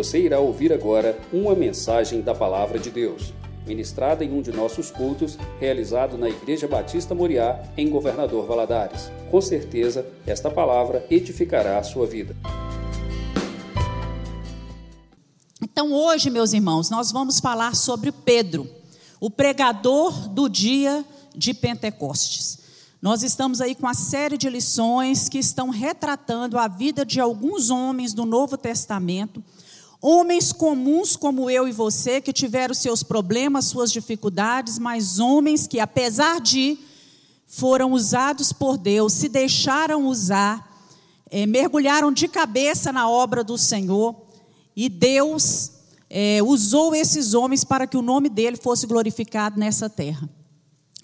Você irá ouvir agora uma mensagem da Palavra de Deus, ministrada em um de nossos cultos, realizado na Igreja Batista Moriá, em Governador Valadares. Com certeza, esta palavra edificará a sua vida. Então, hoje, meus irmãos, nós vamos falar sobre Pedro, o pregador do dia de Pentecostes. Nós estamos aí com a série de lições que estão retratando a vida de alguns homens do Novo Testamento, homens comuns como eu e você, que tiveram seus problemas, suas dificuldades, mas homens que, apesar de, foram usados por Deus, se deixaram usar, é, mergulharam de cabeça na obra do Senhor, e Deus é, usou esses homens para que o nome dele fosse glorificado nessa terra.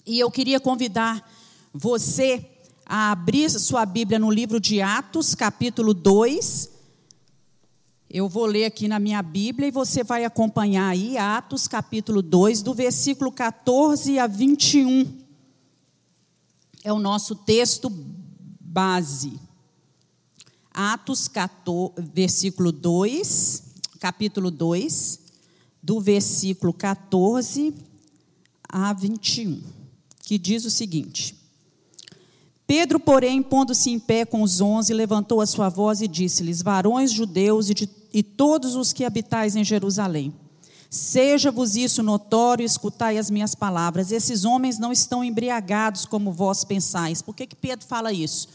E eu queria convidar você a abrir sua Bíblia no livro de Atos, capítulo 2. Eu vou ler aqui na minha Bíblia e você vai acompanhar aí, Atos, capítulo 2, do versículo 14 a 21. É o nosso texto base. Atos 14, versículo 2, capítulo 2, do versículo 14 a 21, que diz o seguinte: Pedro, porém, pondo-se em pé com os onze, levantou a sua voz e disse-lhes: Varões judeus e, de, e todos os que habitais em Jerusalém, seja-vos isso notório, escutai as minhas palavras. Esses homens não estão embriagados como vós pensais. Por que, que Pedro fala isso?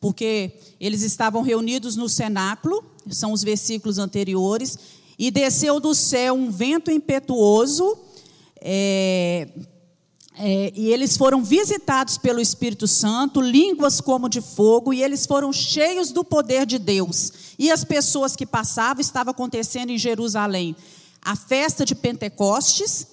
Porque eles estavam reunidos no cenáculo, são os versículos anteriores, e desceu do céu um vento impetuoso. É, é, e eles foram visitados pelo Espírito Santo, línguas como de fogo, e eles foram cheios do poder de Deus. E as pessoas que passavam, estava acontecendo em Jerusalém. A festa de Pentecostes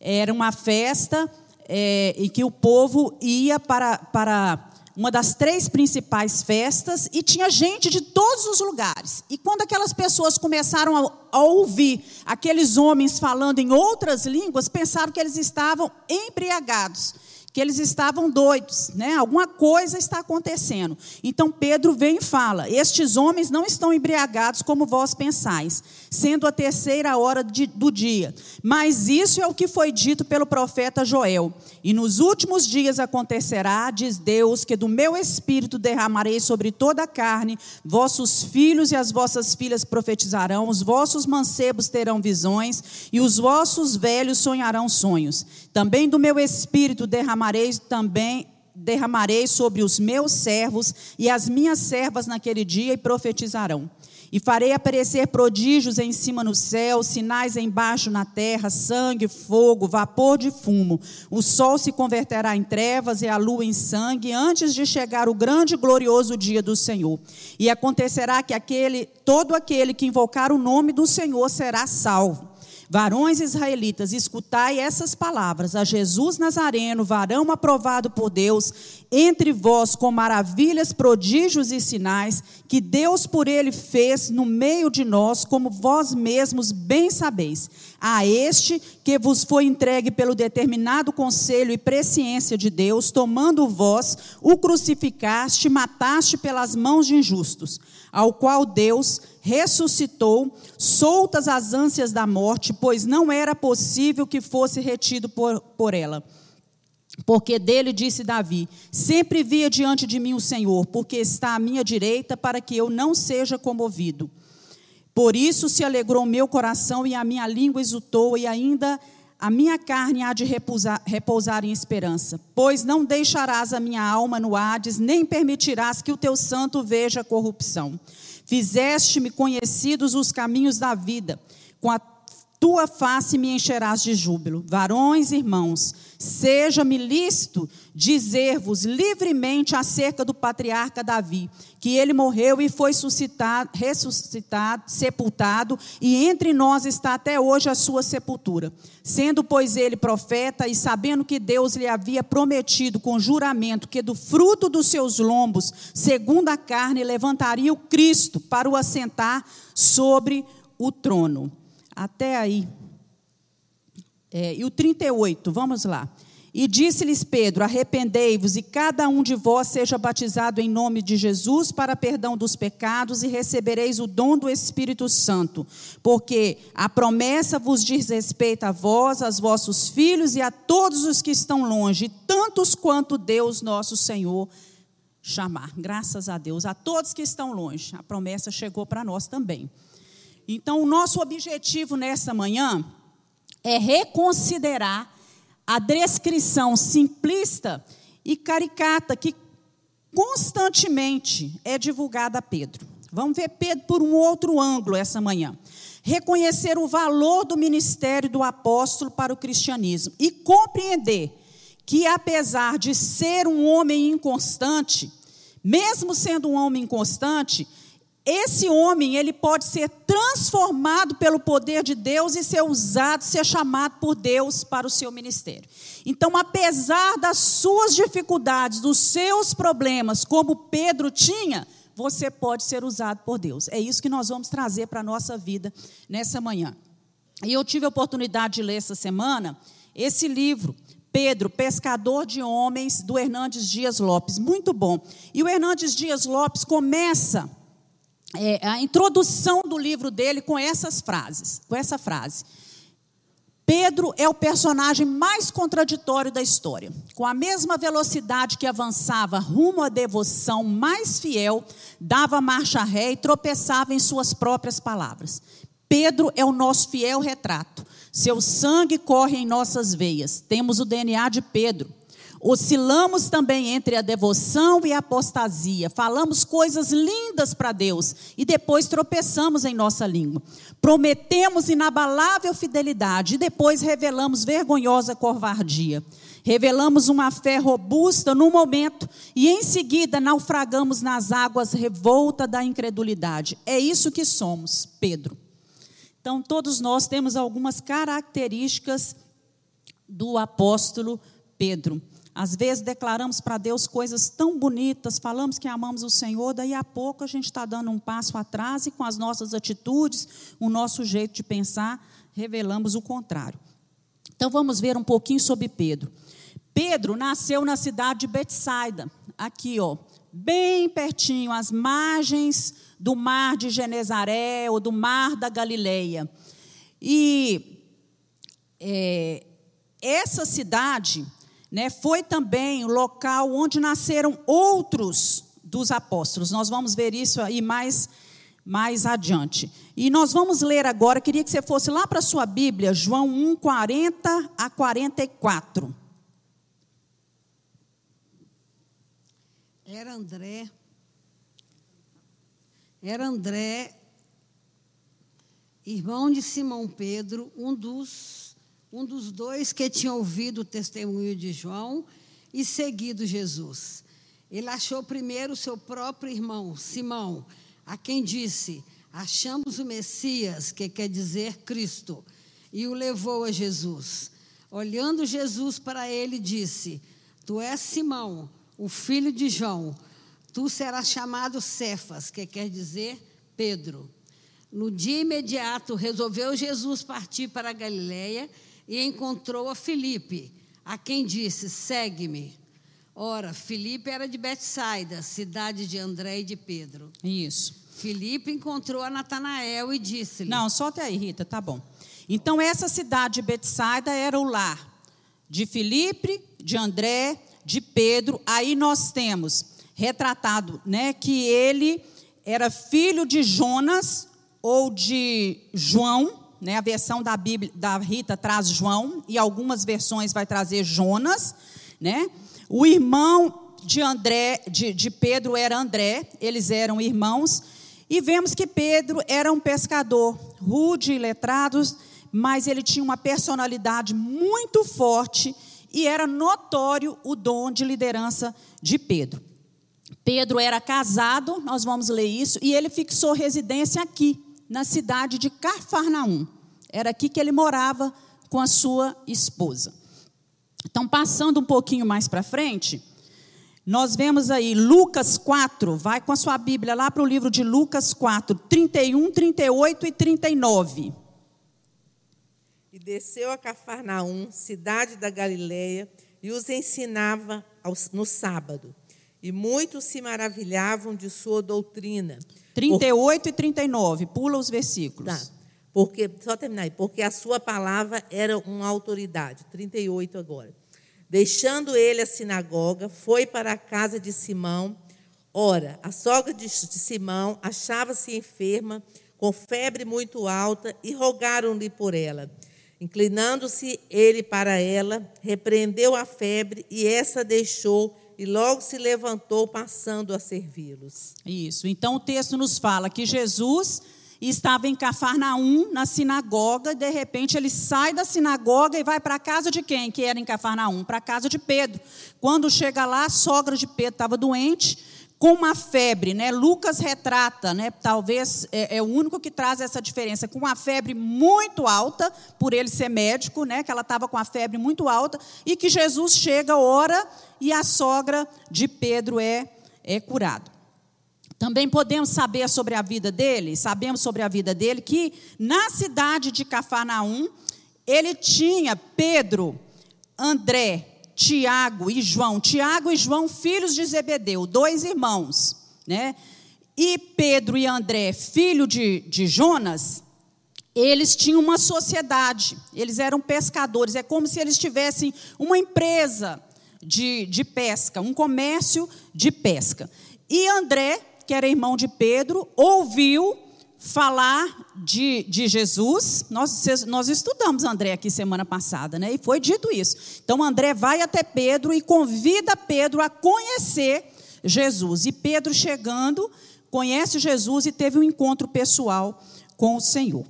era uma festa é, em que o povo ia para, para uma das três principais festas, e tinha gente de todos os lugares. E quando aquelas pessoas começaram a, a, ouvir aqueles homens falando em outras línguas, pensaram que eles estavam embriagados que eles estavam doidos, né? Alguma coisa está acontecendo. Então Pedro vem e fala: Estes homens não estão embriagados como vós pensais, sendo a terceira hora de, do dia. Mas isso é o que foi dito pelo profeta Joel. E nos últimos dias acontecerá, diz Deus, que do meu espírito derramarei sobre toda a carne, vossos filhos e as vossas filhas profetizarão, os vossos mancebos terão visões, e os vossos velhos sonharão sonhos. Também do meu espírito derramarei também derramarei sobre os meus servos e as minhas servas naquele dia e profetizarão. E farei aparecer prodígios em cima no céu, sinais embaixo na terra, sangue, fogo, vapor de fumo. O sol se converterá em trevas e a lua em sangue, antes de chegar o grande e glorioso dia do Senhor. E acontecerá que aquele, todo aquele que invocar o nome do Senhor será salvo. Varões israelitas, escutai essas palavras: a Jesus Nazareno, varão aprovado por Deus, entre vós com maravilhas, prodígios e sinais, que Deus por ele fez no meio de nós, como vós mesmos bem sabeis. A este que vos foi entregue pelo determinado conselho e presciência de Deus, tomando vós, o crucificaste, mataste pelas mãos de injustos, ao qual Deus ressuscitou, soltas as ânsias da morte, pois não era possível que fosse retido por, por ela. Porque dele disse Davi: Sempre via diante de mim o Senhor, porque está à minha direita, para que eu não seja comovido. Por isso se alegrou meu coração e a minha língua exultou, e ainda a minha carne há de repousar, repousar, em esperança, pois não deixarás a minha alma no Hades, nem permitirás que o teu santo veja corrupção. Fizeste-me conhecidos os caminhos da vida, com a tua face me encherás de júbilo. Varões, irmãos, seja-me lícito dizer-vos livremente acerca do patriarca Davi, que ele morreu e foi suscitado, ressuscitado, sepultado, e entre nós está até hoje a sua sepultura. Sendo, pois, ele profeta, e sabendo que Deus lhe havia prometido com juramento que do fruto dos seus lombos, segundo a carne, levantaria o Cristo para o assentar sobre o trono. Até aí. É, e o 38, vamos lá. E disse-lhes Pedro: Arrependei-vos e cada um de vós seja batizado em nome de Jesus para perdão dos pecados e recebereis o dom do Espírito Santo, porque a promessa vos diz respeito a vós, aos vossos filhos e a todos os que estão longe, tantos quanto Deus nosso Senhor chamar. Graças a Deus, a todos que estão longe. A promessa chegou para nós também. Então, o nosso objetivo nessa manhã é reconsiderar a descrição simplista e caricata que constantemente é divulgada a Pedro. Vamos ver Pedro por um outro ângulo essa manhã. Reconhecer o valor do ministério do apóstolo para o cristianismo e compreender que, apesar de ser um homem inconstante, mesmo sendo um homem inconstante, esse homem ele pode ser transformado pelo poder de Deus e ser usado, ser chamado por Deus para o seu ministério. Então, apesar das suas dificuldades, dos seus problemas, como Pedro tinha, você pode ser usado por Deus. É isso que nós vamos trazer para a nossa vida nessa manhã. E eu tive a oportunidade de ler essa semana esse livro, Pedro, pescador de homens, do Hernandes Dias Lopes. Muito bom. E o Hernandes Dias Lopes começa é, a introdução do livro dele com essas frases, com essa frase. Pedro é o personagem mais contraditório da história. Com a mesma velocidade que avançava rumo à devoção mais fiel, dava marcha ré e tropeçava em suas próprias palavras. Pedro é o nosso fiel retrato. Seu sangue corre em nossas veias. Temos o DNA de Pedro. Oscilamos também entre a devoção e a apostasia. Falamos coisas lindas para Deus e depois tropeçamos em nossa língua. Prometemos inabalável fidelidade e depois revelamos vergonhosa covardia. Revelamos uma fé robusta no momento e em seguida naufragamos nas águas revolta da incredulidade. É isso que somos, Pedro. Então, todos nós temos algumas características do apóstolo Pedro. Às vezes declaramos para Deus coisas tão bonitas, falamos que amamos o Senhor, daí a pouco a gente está dando um passo atrás e com as nossas atitudes, o nosso jeito de pensar, revelamos o contrário. Então vamos ver um pouquinho sobre Pedro. Pedro nasceu na cidade de Betsaida, aqui ó, bem pertinho, às margens do mar de Genezaré ou do mar da Galileia. E é, essa cidade né, foi também o local onde nasceram outros dos apóstolos. Nós vamos ver isso aí mais, mais adiante. E nós vamos ler agora, queria que você fosse lá para a sua Bíblia, João 1, 40 a 44. Era André. Era André, irmão de Simão Pedro, um dos um dos dois que tinha ouvido o testemunho de João e seguido Jesus. Ele achou primeiro seu próprio irmão, Simão, a quem disse: Achamos o Messias, que quer dizer Cristo, e o levou a Jesus. Olhando Jesus para ele, disse: Tu és Simão, o filho de João. Tu serás chamado Cefas, que quer dizer Pedro. No dia imediato, resolveu Jesus partir para a Galiléia e encontrou a Filipe, a quem disse: Segue-me. Ora, Filipe era de Betsaida, cidade de André e de Pedro. Isso. Filipe encontrou a Natanael e disse-lhe: Não, só até aí, Rita, tá bom. Então, essa cidade de Betsaida era o lar de Filipe, de André, de Pedro. Aí nós temos retratado né, que ele era filho de Jonas ou de João, né? A versão da Bíblia da Rita traz João e algumas versões vai trazer Jonas, né? O irmão de André, de, de Pedro era André, eles eram irmãos e vemos que Pedro era um pescador rude e letrado, mas ele tinha uma personalidade muito forte e era notório o dom de liderança de Pedro. Pedro era casado, nós vamos ler isso, e ele fixou residência aqui, na cidade de Cafarnaum. Era aqui que ele morava com a sua esposa. Então, passando um pouquinho mais para frente, nós vemos aí Lucas 4, vai com a sua Bíblia lá para o livro de Lucas 4, 31, 38 e 39. E desceu a Cafarnaum, cidade da Galileia, e os ensinava no sábado. E muitos se maravilhavam de sua doutrina. 38 e 39, pula os versículos. Tá. Porque, só terminar aí, porque a sua palavra era uma autoridade. 38 agora. Deixando ele a sinagoga, foi para a casa de Simão. Ora, a sogra de Simão achava-se enferma, com febre muito alta, e rogaram-lhe por ela. Inclinando-se ele para ela, repreendeu a febre, e essa deixou e logo se levantou, passando a servi-los. Isso. Então o texto nos fala que Jesus estava em Cafarnaum, na sinagoga, e de repente ele sai da sinagoga e vai para a casa de quem que era em Cafarnaum? Para a casa de Pedro. Quando chega lá, a sogra de Pedro estava doente, com uma febre, né? Lucas retrata, né? Talvez é, é, o único que traz essa diferença, com uma febre muito alta, por ele ser médico, né? Que ela estava com a febre muito alta e que Jesus chega, ora e a sogra de Pedro é é curada. Também podemos saber sobre a vida dele, sabemos sobre a vida dele que na cidade de Cafarnaum ele tinha Pedro, André, Tiago e João. Tiago e João, filhos de Zebedeu, dois irmãos. Né? E Pedro e André, filho de, de Jonas, eles tinham uma sociedade, eles eram pescadores. É como se eles tivessem uma empresa de, de pesca, um comércio de pesca. E André, que era irmão de Pedro, ouviu falar de, de Jesus. Nós, nós estudamos André aqui semana passada, né? E foi dito isso. Então André vai até Pedro e convida Pedro a conhecer Jesus. E Pedro chegando, conhece Jesus e teve um encontro pessoal com o Senhor.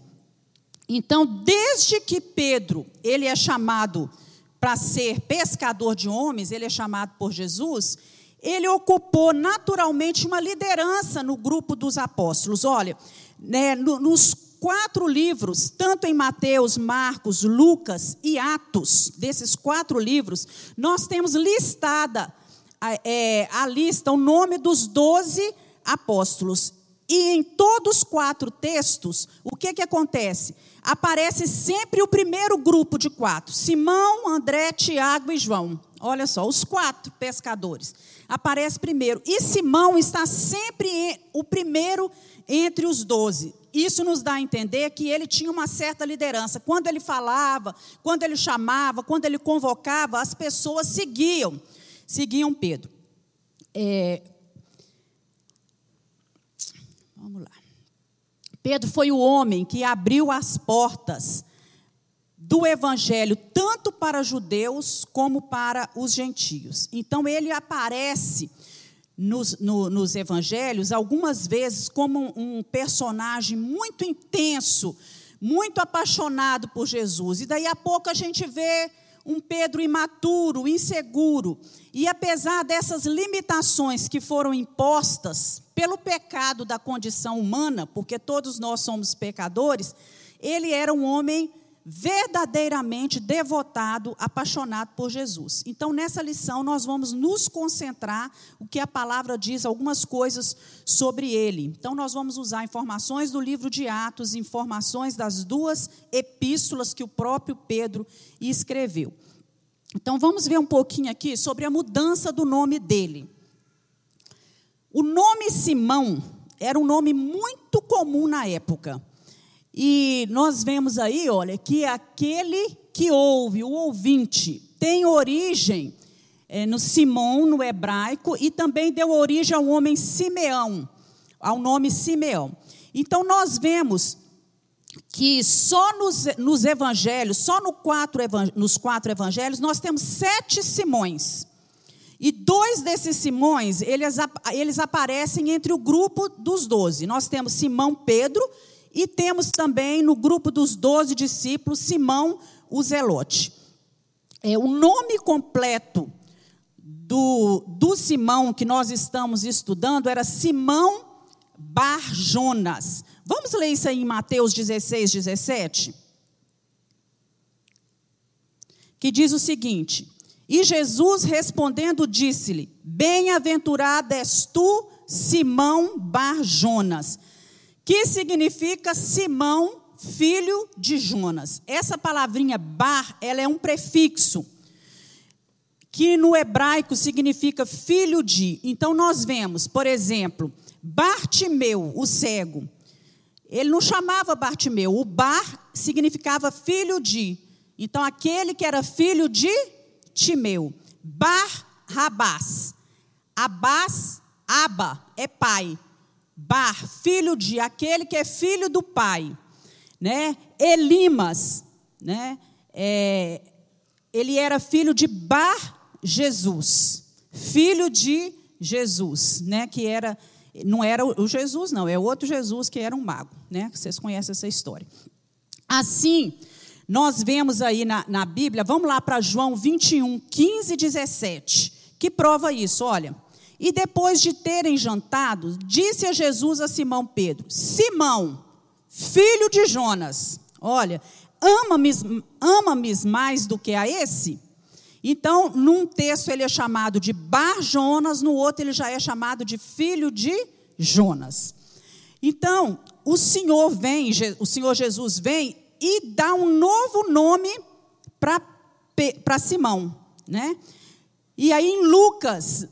Então, desde que Pedro, ele é chamado para ser pescador de homens, ele é chamado por Jesus, ele ocupou naturalmente uma liderança no grupo dos apóstolos. Olha, né, nos quatro livros, tanto em Mateus, Marcos, Lucas e Atos, desses quatro livros, nós temos listada é, a lista, o nome dos doze apóstolos. E em todos os quatro textos, o que, que acontece? Aparece sempre o primeiro grupo de quatro: Simão, André, Tiago e João. Olha só, os quatro pescadores. Aparece primeiro. E Simão está sempre o primeiro entre os doze. Isso nos dá a entender que ele tinha uma certa liderança. Quando ele falava, quando ele chamava, quando ele convocava, as pessoas seguiam, seguiam Pedro. É... Vamos lá. Pedro foi o homem que abriu as portas do evangelho tanto para judeus como para os gentios. Então ele aparece nos, no, nos evangelhos, algumas vezes, como um personagem muito intenso, muito apaixonado por Jesus. E daí a pouco a gente vê um Pedro imaturo, inseguro. E apesar dessas limitações que foram impostas pelo pecado da condição humana, porque todos nós somos pecadores, ele era um homem verdadeiramente devotado, apaixonado por Jesus. Então, nessa lição, nós vamos nos concentrar o que a palavra diz, algumas coisas sobre ele. Então, nós vamos usar informações do livro de Atos, informações das duas epístolas que o próprio Pedro escreveu. Então, vamos ver um pouquinho aqui sobre a mudança do nome dele. O nome Simão era um nome muito comum na época. E nós vemos aí, olha, que aquele que ouve, o ouvinte, tem origem é, no Simão, no hebraico, e também deu origem ao homem Simeão, ao nome Simeão. Então nós vemos que só nos, nos evangelhos, só no quatro, nos quatro evangelhos, nós temos sete Simões. E dois desses Simões, eles, eles aparecem entre o grupo dos doze. Nós temos Simão Pedro, e temos também no grupo dos doze discípulos Simão o Zelote. É, o nome completo do, do Simão que nós estamos estudando era Simão Barjonas. Vamos ler isso aí em Mateus 16, 17? Que diz o seguinte: E Jesus respondendo disse-lhe: Bem-aventurado és tu, Simão Barjonas que significa Simão, filho de Jonas. Essa palavrinha bar, ela é um prefixo que no hebraico significa filho de. Então nós vemos, por exemplo, Bartimeu, o cego. Ele não chamava Bartimeu, o Bar significava filho de. Então aquele que era filho de Timeu. Bar Rabás. Abás, Aba é pai. Bar, filho de, aquele que é filho do pai. Né? Elimas, né? É, ele era filho de Bar Jesus, filho de Jesus, né? Que era não era o Jesus, não, é outro Jesus que era um mago, né? Vocês conhecem essa história. Assim, nós vemos aí na, na Bíblia, vamos lá para João 21, 15 e 17, que prova isso, olha. E depois de terem jantado, disse a Jesus a Simão Pedro: Simão, filho de Jonas, olha, ama-me ama mais do que a esse? Então, num texto ele é chamado de Bar Jonas, no outro ele já é chamado de filho de Jonas. Então, o Senhor vem, o Senhor Jesus vem e dá um novo nome para Simão, né? E aí em Lucas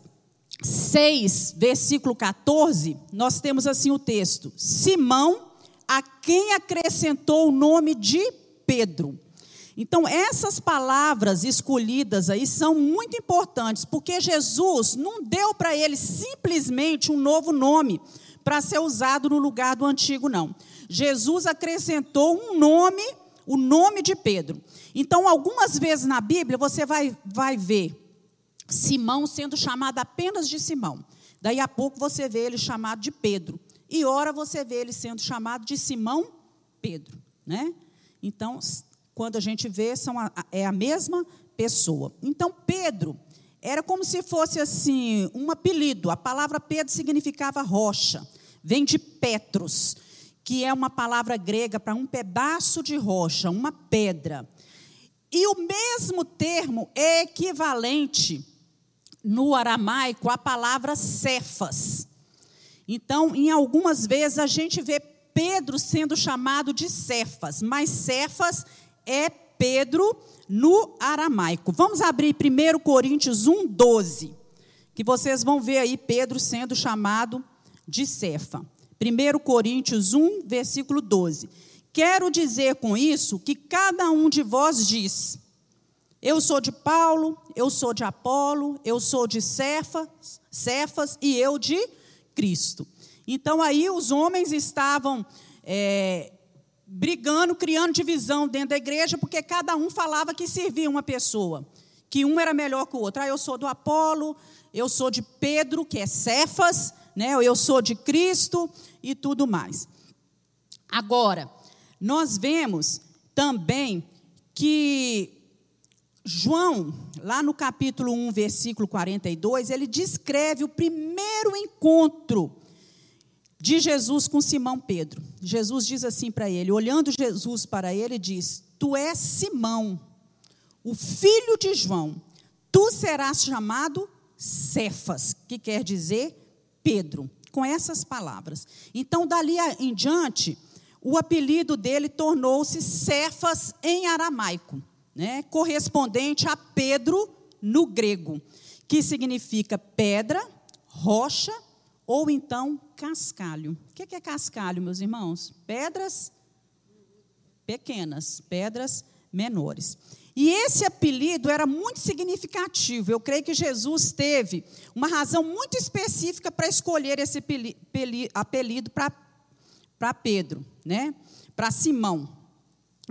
6, versículo 14, nós temos assim o texto: Simão, a quem acrescentou o nome de Pedro. Então, essas palavras escolhidas aí são muito importantes, porque Jesus não deu para ele simplesmente um novo nome para ser usado no lugar do antigo, não. Jesus acrescentou um nome, o nome de Pedro. Então, algumas vezes na Bíblia, você vai, vai ver Simão sendo chamado apenas de Simão. Daí a pouco você vê ele chamado de Pedro. E ora você vê ele sendo chamado de Simão Pedro, né? Então, quando a gente vê, são a, é a mesma pessoa. Então, Pedro era como se fosse assim, um apelido. A palavra Pedro significava rocha, vem de Petros, que é uma palavra grega para um pedaço de rocha, uma pedra. E o mesmo termo é equivalente no aramaico à palavra cefas. Então, em algumas vezes a gente vê Pedro sendo chamado de Cefas, mas Cefas é Pedro no aramaico. Vamos abrir 1 Coríntios 1, 12, que vocês vão ver aí Pedro sendo chamado de Cefa. 1 Coríntios 1, versículo 12. Quero dizer com isso que cada um de vós diz: Eu sou de Paulo, eu sou de Apolo, eu sou de Cefas, Cefas e eu de Cristo. Então aí os homens estavam é, brigando, criando divisão dentro da igreja, porque cada um falava que servia uma pessoa, que um era melhor que o outro. Ah, eu sou do Apolo, eu sou de Pedro, que é Cefas, né? eu sou de Cristo e tudo mais. Agora, nós vemos também que João, lá no capítulo 1, versículo 42, ele descreve o primeiro encontro de Jesus com Simão Pedro. Jesus diz assim para ele, olhando Jesus para ele, diz: Tu és Simão, o filho de João. Tu serás chamado Cefas, que quer dizer Pedro, com essas palavras. Então, dali em diante, o apelido dele tornou-se Cefas em aramaico, né? correspondente a Pedro no grego, que significa pedra, rocha ou então cascalho. O que é cascalho, meus irmãos? Pedras pequenas, pedras menores. E esse apelido era muito significativo. Eu creio que Jesus teve uma razão muito específica para escolher esse apelido para Pedro, né? para Simão.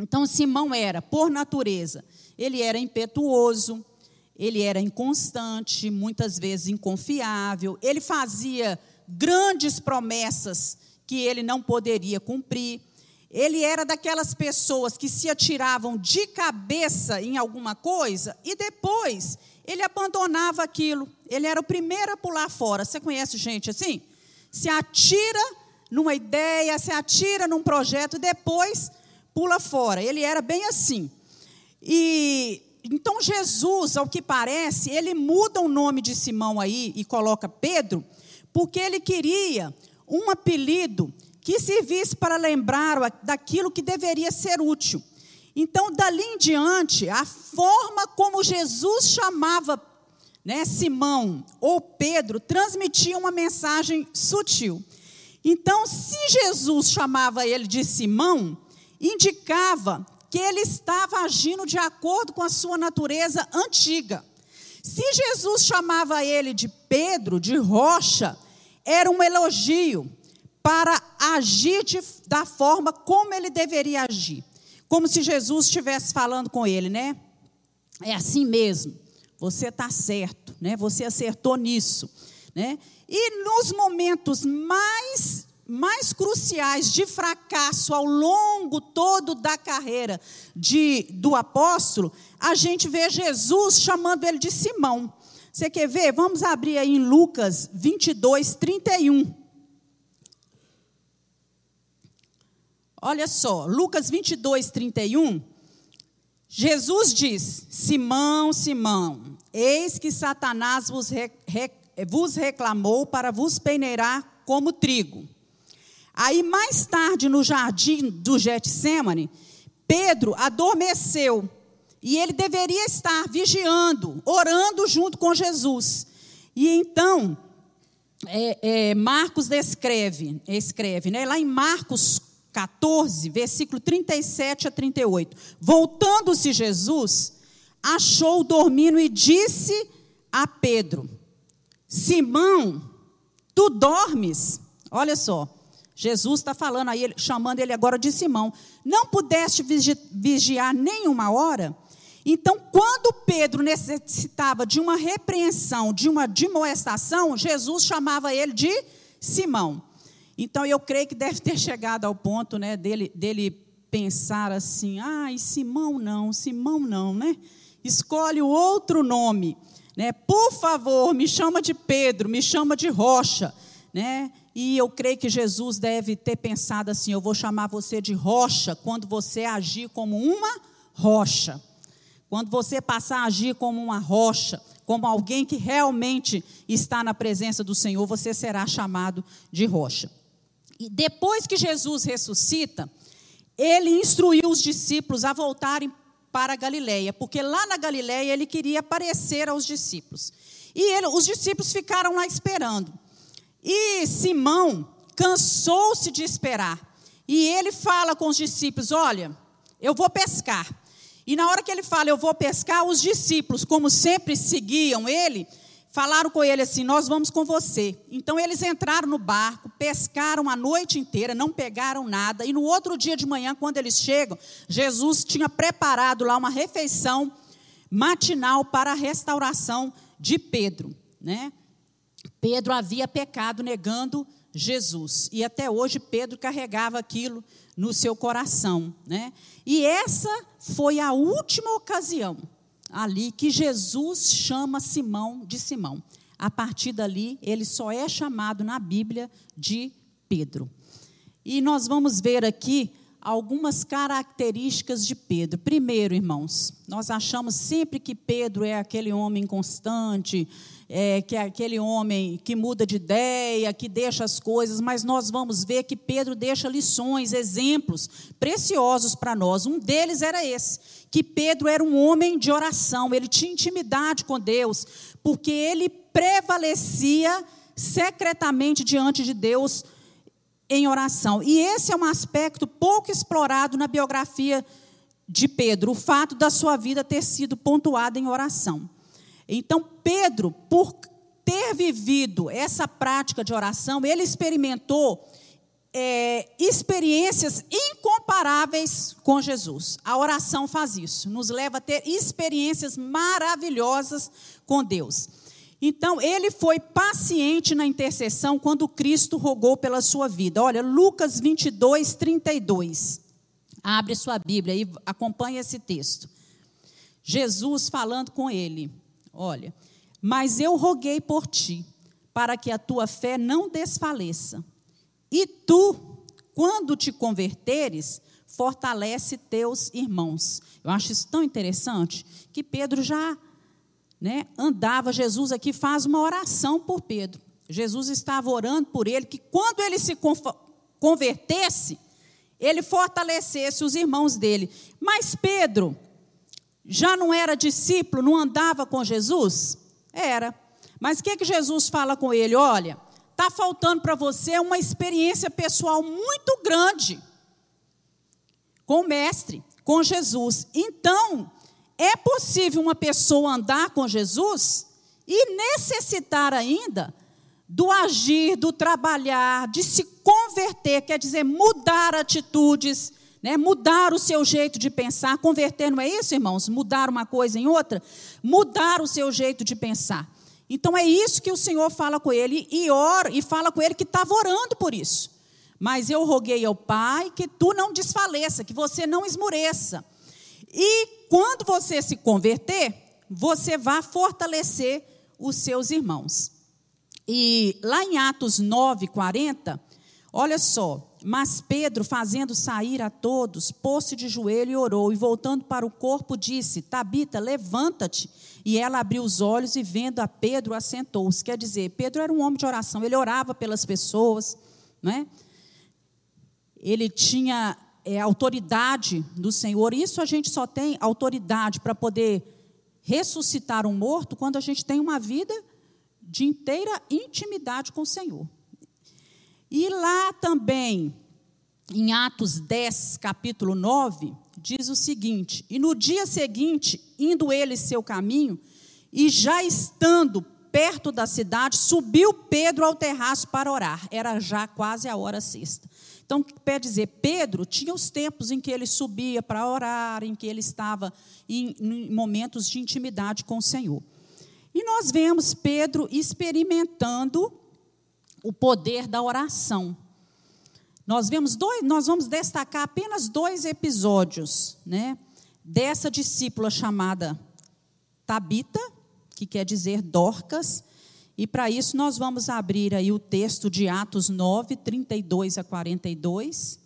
Então, Simão era, por natureza, ele era impetuoso, ele era inconstante, muitas vezes inconfiável, ele fazia grandes promessas que ele não poderia cumprir. Ele era daquelas pessoas que se atiravam de cabeça em alguma coisa e depois ele abandonava aquilo. Ele era o primeiro a pular fora. Você conhece gente assim? Se atira numa ideia, se atira num projeto depois pula fora. Ele era bem assim. E então Jesus, ao que parece, ele muda o nome de Simão aí e coloca Pedro, porque ele queria um apelido que servisse para lembrar daquilo que deveria ser útil. Então, dali em diante, a forma como Jesus chamava né, Simão ou Pedro transmitiam uma mensagem sutil. Então, se Jesus chamava ele de Simão, indicava que ele estava agindo de acordo com a sua natureza antiga. Se Jesus chamava ele de Pedro, de rocha, era um elogio para agir de, da forma como ele deveria agir. Como se Jesus estivesse falando com ele, né? É assim mesmo. Você está certo, né? Você acertou nisso, né? E nos momentos mais mais cruciais de fracasso ao longo todo da carreira de, do apóstolo, a gente vê Jesus chamando ele de Simão. Você quer ver? Vamos abrir aí em Lucas 22, 31. Olha só, Lucas 22, 31. Jesus diz: Simão, Simão, eis que Satanás vos, re, re, vos reclamou para vos peneirar como trigo. Aí, mais tarde, no jardim do Getsemane, Pedro adormeceu e ele deveria estar vigiando, orando junto com Jesus. E então, é, é, Marcos descreve, escreve, né, lá em Marcos 14, versículo 37 a 38. Voltando-se Jesus, achou dormindo e disse a Pedro: Simão, tu dormes? Olha só. Jesus está falando aí, chamando ele agora de Simão. Não pudeste vigiar nenhuma hora? Então, quando Pedro necessitava de uma repreensão, de uma demoestação, Jesus chamava ele de Simão. Então, eu creio que deve ter chegado ao ponto né, dele, dele pensar assim: ah, Simão não, Simão não, né? Escolhe outro nome. Né? Por favor, me chama de Pedro, me chama de Rocha. Né? E eu creio que Jesus deve ter pensado assim: eu vou chamar você de rocha quando você agir como uma rocha. Quando você passar a agir como uma rocha, como alguém que realmente está na presença do Senhor, você será chamado de rocha. E depois que Jesus ressuscita, ele instruiu os discípulos a voltarem para a Galileia, porque lá na Galileia ele queria aparecer aos discípulos. E ele, os discípulos ficaram lá esperando. E Simão cansou-se de esperar. E ele fala com os discípulos: Olha, eu vou pescar. E na hora que ele fala, eu vou pescar, os discípulos, como sempre seguiam ele, falaram com ele assim: Nós vamos com você. Então eles entraram no barco, pescaram a noite inteira, não pegaram nada. E no outro dia de manhã, quando eles chegam, Jesus tinha preparado lá uma refeição matinal para a restauração de Pedro. Né? Pedro havia pecado negando Jesus. E até hoje Pedro carregava aquilo no seu coração. Né? E essa foi a última ocasião ali que Jesus chama Simão de Simão. A partir dali, ele só é chamado na Bíblia de Pedro. E nós vamos ver aqui algumas características de Pedro. Primeiro, irmãos, nós achamos sempre que Pedro é aquele homem constante, é, que é aquele homem que muda de ideia, que deixa as coisas, mas nós vamos ver que Pedro deixa lições, exemplos preciosos para nós. Um deles era esse, que Pedro era um homem de oração, ele tinha intimidade com Deus, porque ele prevalecia secretamente diante de Deus em oração. E esse é um aspecto pouco explorado na biografia de Pedro, o fato da sua vida ter sido pontuada em oração. Então, Pedro, por ter vivido essa prática de oração, ele experimentou é, experiências incomparáveis com Jesus. A oração faz isso, nos leva a ter experiências maravilhosas com Deus. Então, ele foi paciente na intercessão quando Cristo rogou pela sua vida. Olha, Lucas 22, 32. Abre sua Bíblia e acompanhe esse texto. Jesus falando com ele. Olha, mas eu roguei por ti, para que a tua fé não desfaleça. E tu, quando te converteres, fortalece teus irmãos. Eu acho isso tão interessante que Pedro já né, andava, Jesus aqui faz uma oração por Pedro. Jesus estava orando por ele, que quando ele se convertesse, ele fortalecesse os irmãos dele. Mas Pedro, já não era discípulo, não andava com Jesus? Era. Mas o que, que Jesus fala com ele? Olha, está faltando para você uma experiência pessoal muito grande com o Mestre, com Jesus. Então, é possível uma pessoa andar com Jesus e necessitar ainda do agir, do trabalhar, de se converter, quer dizer, mudar atitudes, né? mudar o seu jeito de pensar. Converter não é isso, irmãos? Mudar uma coisa em outra? Mudar o seu jeito de pensar. Então é isso que o Senhor fala com ele e ora e fala com ele que estava orando por isso. Mas eu roguei ao Pai que tu não desfaleça, que você não esmoreça. E quando você se converter, você vai fortalecer os seus irmãos. E lá em Atos 9, 40, olha só. Mas Pedro, fazendo sair a todos, pôs-se de joelho e orou, e voltando para o corpo, disse: Tabita, levanta-te. E ela abriu os olhos e, vendo a Pedro, assentou-se. Quer dizer, Pedro era um homem de oração, ele orava pelas pessoas, não é? ele tinha é, autoridade do Senhor. Isso a gente só tem autoridade para poder ressuscitar um morto quando a gente tem uma vida de inteira intimidade com o Senhor. E lá também, em Atos 10, capítulo 9, diz o seguinte: E no dia seguinte, indo ele seu caminho, e já estando perto da cidade, subiu Pedro ao terraço para orar. Era já quase a hora sexta. Então, quer dizer, Pedro tinha os tempos em que ele subia para orar, em que ele estava em, em momentos de intimidade com o Senhor. E nós vemos Pedro experimentando o poder da oração. Nós vemos dois, nós vamos destacar apenas dois episódios, né, dessa discípula chamada Tabita, que quer dizer Dorcas, e para isso nós vamos abrir aí o texto de Atos 9, 32 a 42.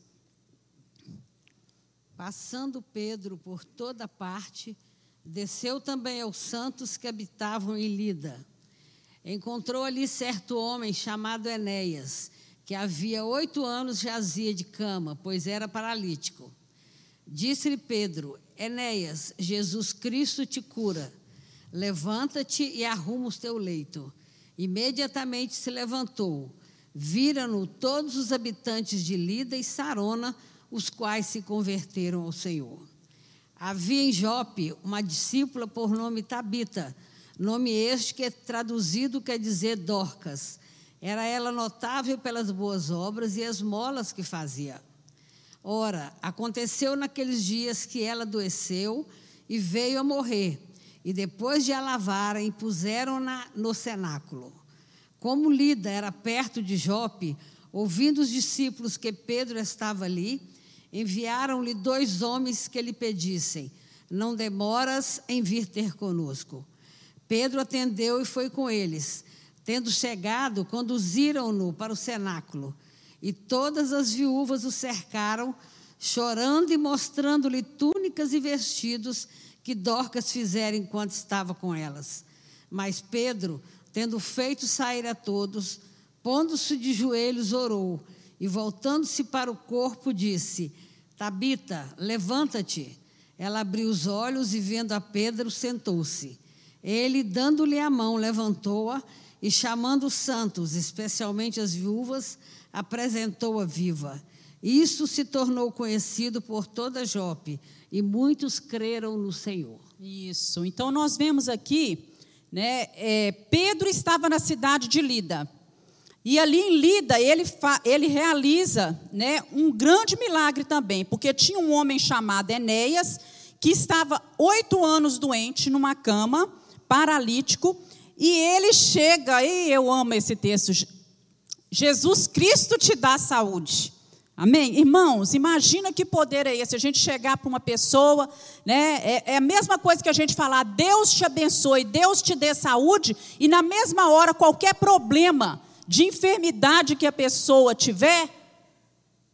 Passando Pedro por toda parte, Desceu também aos santos que habitavam em Lida. Encontrou ali certo homem chamado Enéas, que havia oito anos jazia de cama, pois era paralítico. Disse-lhe Pedro: Enéas, Jesus Cristo te cura. Levanta-te e arruma o teu leito. Imediatamente se levantou. Viram-no todos os habitantes de Lida e Sarona, os quais se converteram ao Senhor. Havia em Jope uma discípula por nome Tabita, nome este que é traduzido quer dizer Dorcas. Era ela notável pelas boas obras e as molas que fazia. Ora, aconteceu naqueles dias que ela adoeceu e veio a morrer. E depois de a lavarem, puseram-na no cenáculo. Como Lida era perto de Jope, ouvindo os discípulos que Pedro estava ali, enviaram-lhe dois homens que lhe pedissem: Não demoras em vir ter conosco. Pedro atendeu e foi com eles. Tendo chegado, conduziram-no para o cenáculo. E todas as viúvas o cercaram, chorando e mostrando-lhe túnicas e vestidos que Dorcas fizera enquanto estava com elas. Mas Pedro, tendo feito sair a todos, pondo-se de joelhos, orou e, voltando-se para o corpo, disse: Tabita, levanta-te. Ela abriu os olhos e, vendo a Pedro, sentou-se. Ele, dando-lhe a mão, levantou-a e, chamando os santos, especialmente as viúvas, apresentou-a viva. Isso se tornou conhecido por toda Jope e muitos creram no Senhor. Isso. Então nós vemos aqui, né? É, Pedro estava na cidade de Lida. E ali em Lida, ele, ele realiza né, um grande milagre também, porque tinha um homem chamado Enéas, que estava oito anos doente numa cama, paralítico, e ele chega, e eu amo esse texto, Jesus Cristo te dá saúde. Amém? Irmãos, imagina que poder é esse, a gente chegar para uma pessoa, né? É, é, a mesma coisa que a gente falar, Deus te abençoe, Deus te dê saúde, e na mesma hora, qualquer problema de enfermidade que a pessoa tiver,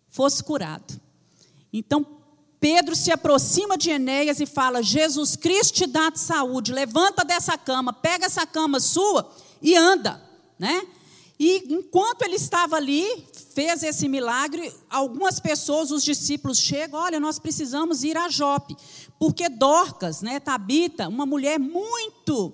fosse curado. Então, Pedro se aproxima de Enéas e fala: Jesus Cristo te dá saúde, levanta dessa cama, pega essa cama sua e anda, né? E enquanto ele estava ali, fez esse milagre, algumas pessoas, os discípulos chegam, olha, nós precisamos ir a Jope, porque Dorcas, né, Tabita, uma mulher muito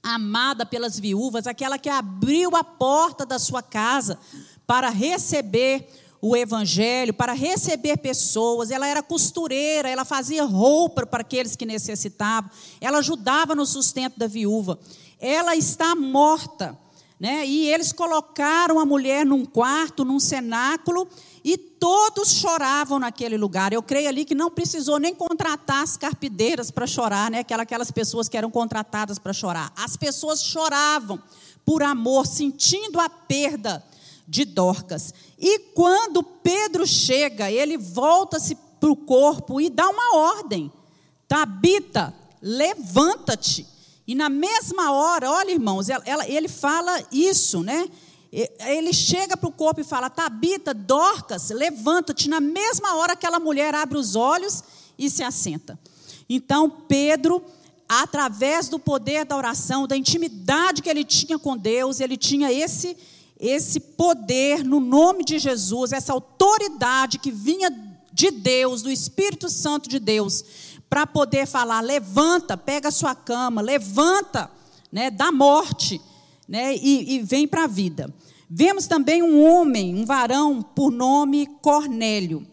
amada pelas viúvas, aquela que abriu a porta da sua casa para receber o evangelho, para receber pessoas. Ela era costureira, ela fazia roupa para aqueles que necessitavam, ela ajudava no sustento da viúva. Ela está morta, né? E eles colocaram a mulher num quarto, num cenáculo, e todos choravam naquele lugar. Eu creio ali que não precisou nem contratar as carpideiras para chorar, né? Aquelas pessoas que eram contratadas para chorar. As pessoas choravam por amor, sentindo a perda de Dorcas. E quando Pedro chega, ele volta-se para o corpo e dá uma ordem: Tabita, levanta-te. E na mesma hora, olha, irmãos, ela, ela, ele fala isso, né? Ele chega para o corpo e fala: Tabita, Dorcas, levanta-te. Na mesma hora, aquela mulher abre os olhos e se assenta. Então, Pedro, através do poder da oração, da intimidade que ele tinha com Deus, ele tinha esse, esse poder no nome de Jesus, essa autoridade que vinha de Deus, do Espírito Santo de Deus, para poder falar: levanta, pega sua cama, levanta, né, da morte né, e, e vem para a vida. Vemos também um homem, um varão, por nome Cornélio.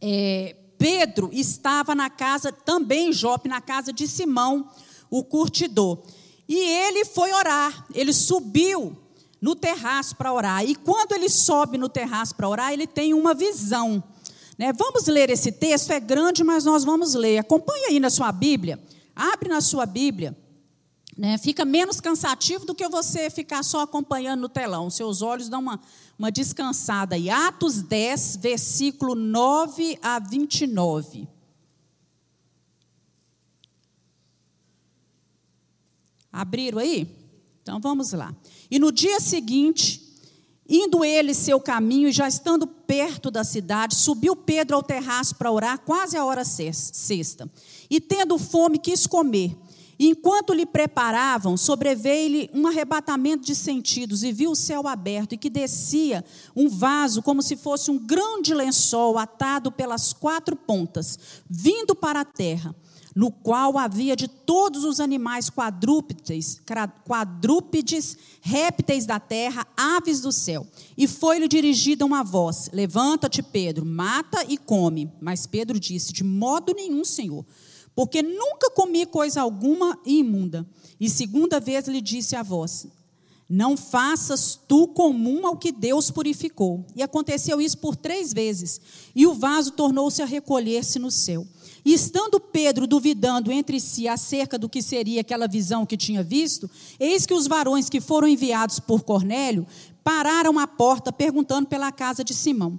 É, Pedro estava na casa, também Jope, na casa de Simão, o curtidor. E ele foi orar, ele subiu no terraço para orar. E quando ele sobe no terraço para orar, ele tem uma visão. Né? Vamos ler esse texto, é grande, mas nós vamos ler. Acompanhe aí na sua Bíblia, abre na sua Bíblia. Né? Fica menos cansativo do que você ficar só acompanhando no telão. Seus olhos dão uma, uma descansada aí. Atos 10, versículo 9 a 29. Abriram aí? Então vamos lá. E no dia seguinte, indo ele seu caminho, e já estando perto da cidade, subiu Pedro ao terraço para orar, quase a hora sexta. E tendo fome, quis comer. E enquanto lhe preparavam, sobreveio-lhe um arrebatamento de sentidos e viu o céu aberto e que descia um vaso como se fosse um grande lençol atado pelas quatro pontas, vindo para a terra, no qual havia de todos os animais quadrúpedes, quadrúpedes, répteis da terra, aves do céu. E foi-lhe dirigida uma voz: Levanta-te, Pedro, mata e come. Mas Pedro disse: De modo nenhum, Senhor porque nunca comi coisa alguma imunda. E segunda vez lhe disse a voz: Não faças tu comum ao que Deus purificou. E aconteceu isso por três vezes. E o vaso tornou-se a recolher-se no céu. E estando Pedro duvidando entre si acerca do que seria aquela visão que tinha visto, eis que os varões que foram enviados por Cornélio pararam à porta perguntando pela casa de Simão.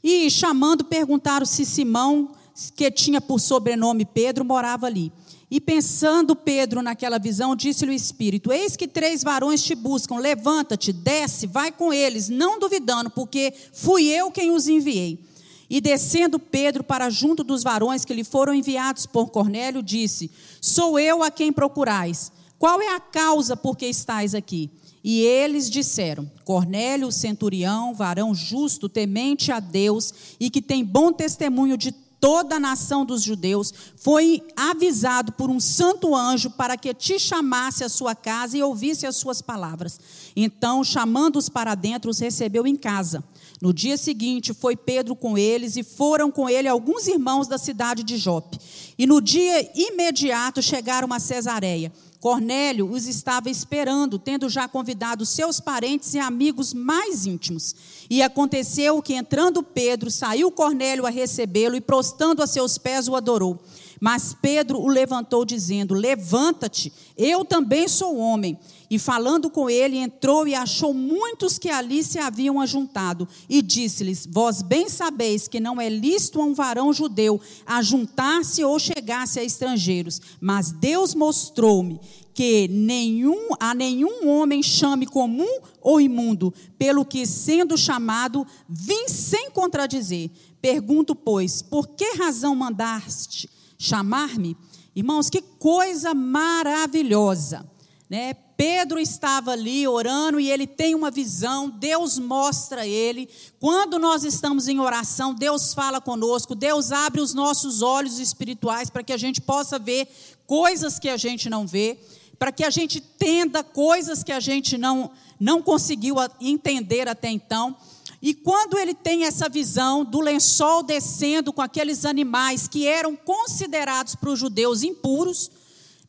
E chamando, perguntaram se Simão que tinha por sobrenome Pedro, morava ali. E pensando Pedro naquela visão, disse-lhe o Espírito: Eis que três varões te buscam, levanta-te, desce, vai com eles, não duvidando, porque fui eu quem os enviei. E descendo Pedro para junto dos varões que lhe foram enviados por Cornélio, disse: Sou eu a quem procurais. Qual é a causa por que estáis aqui? E eles disseram: Cornélio, centurião, varão justo, temente a Deus e que tem bom testemunho de toda a nação dos judeus, foi avisado por um santo anjo para que te chamasse à sua casa e ouvisse as suas palavras. Então, chamando-os para dentro, os recebeu em casa. No dia seguinte, foi Pedro com eles e foram com ele alguns irmãos da cidade de Jope. E no dia imediato chegaram a Cesareia. Cornélio os estava esperando, tendo já convidado seus parentes e amigos mais íntimos. E aconteceu que, entrando Pedro, saiu Cornélio a recebê-lo e, prostando a seus pés, o adorou. Mas Pedro o levantou, dizendo: Levanta-te, eu também sou homem. E falando com ele, entrou e achou muitos que ali se haviam ajuntado. E disse-lhes: Vós bem sabeis que não é lícito a um varão judeu ajuntar-se ou chegar-se a estrangeiros. Mas Deus mostrou-me que nenhum, a nenhum homem chame comum ou imundo, pelo que, sendo chamado, vim sem contradizer. Pergunto, pois, por que razão mandaste chamar-me? Irmãos, que coisa maravilhosa, né? Pedro estava ali orando e ele tem uma visão, Deus mostra a ele. Quando nós estamos em oração, Deus fala conosco, Deus abre os nossos olhos espirituais para que a gente possa ver coisas que a gente não vê. para que a gente entenda coisas que a gente não, não conseguiu entender até então. E quando ele tem essa visão do lençol descendo com aqueles animais que eram considerados para os judeus impuros,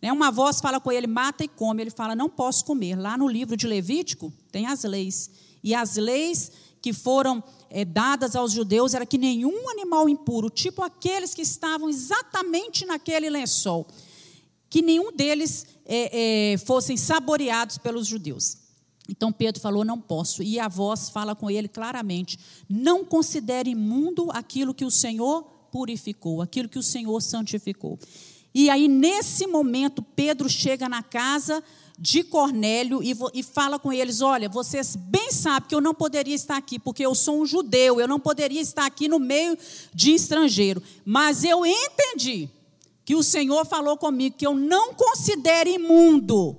né, uma voz fala com ele: mata e come. Ele fala: não posso comer. Lá no livro de Levítico tem as leis. E as leis que foram é, dadas aos judeus era que nenhum animal impuro, tipo aqueles que estavam exatamente naquele lençol, que nenhum deles é, é, fossem saboreados pelos judeus. Então Pedro falou: Não posso. E a voz fala com ele claramente: Não considere imundo aquilo que o Senhor purificou, aquilo que o Senhor santificou. E aí, nesse momento, Pedro chega na casa de Cornélio e, e, fala com eles: Olha, vocês bem sabem que eu não poderia estar aqui, porque eu sou um judeu, eu não poderia estar aqui no meio de estrangeiro. Mas eu entendi que o Senhor falou comigo que eu não considero imundo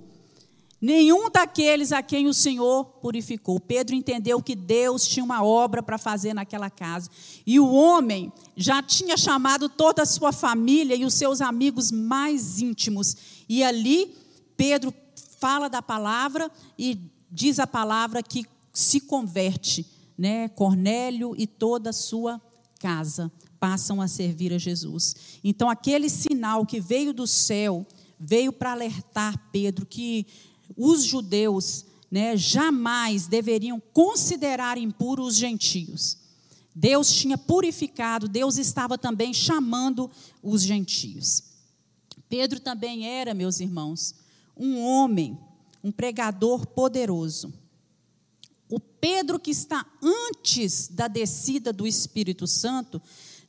Nenhum daqueles a quem o Senhor purificou. Pedro entendeu que Deus tinha uma obra para fazer naquela casa. E o homem já tinha chamado toda a sua família e os seus amigos mais íntimos. E ali, Pedro fala da palavra e diz a palavra que se converte. Né? Cornélio e toda a sua casa passam a servir a Jesus. Então, aquele sinal que veio do céu veio para alertar Pedro que os judeus né, jamais deveriam considerar impuros os gentios. Deus tinha purificado, Deus estava também chamando os gentios. Pedro também era, meus irmãos, um homem, um pregador poderoso. O Pedro que está antes da descida do Espírito Santo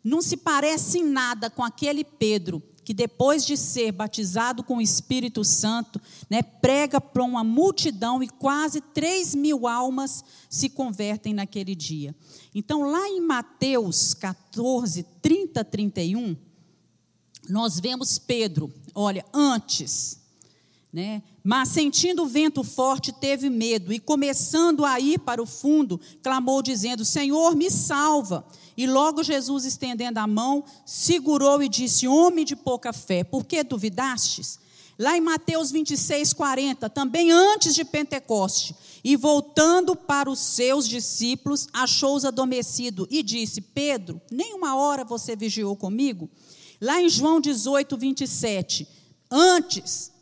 não se parece em nada com aquele Pedro que depois de ser batizado com o Espírito Santo, né, prega para uma multidão e quase 3 mil almas se convertem naquele dia. Então, lá em Mateus 14, 30, 31, nós vemos Pedro, olha, antes, né, mas sentindo o vento forte, teve medo e começando a ir para o fundo, clamou dizendo: Senhor, me salva. E logo Jesus, estendendo a mão, segurou e disse: Homem de pouca fé, por que duvidastes? Lá em Mateus 26, 40, também antes de Pentecoste, e voltando para os seus discípulos, achou-os adormecido e disse: Pedro, nem uma hora você vigiou comigo? Lá em João 18, 27, antes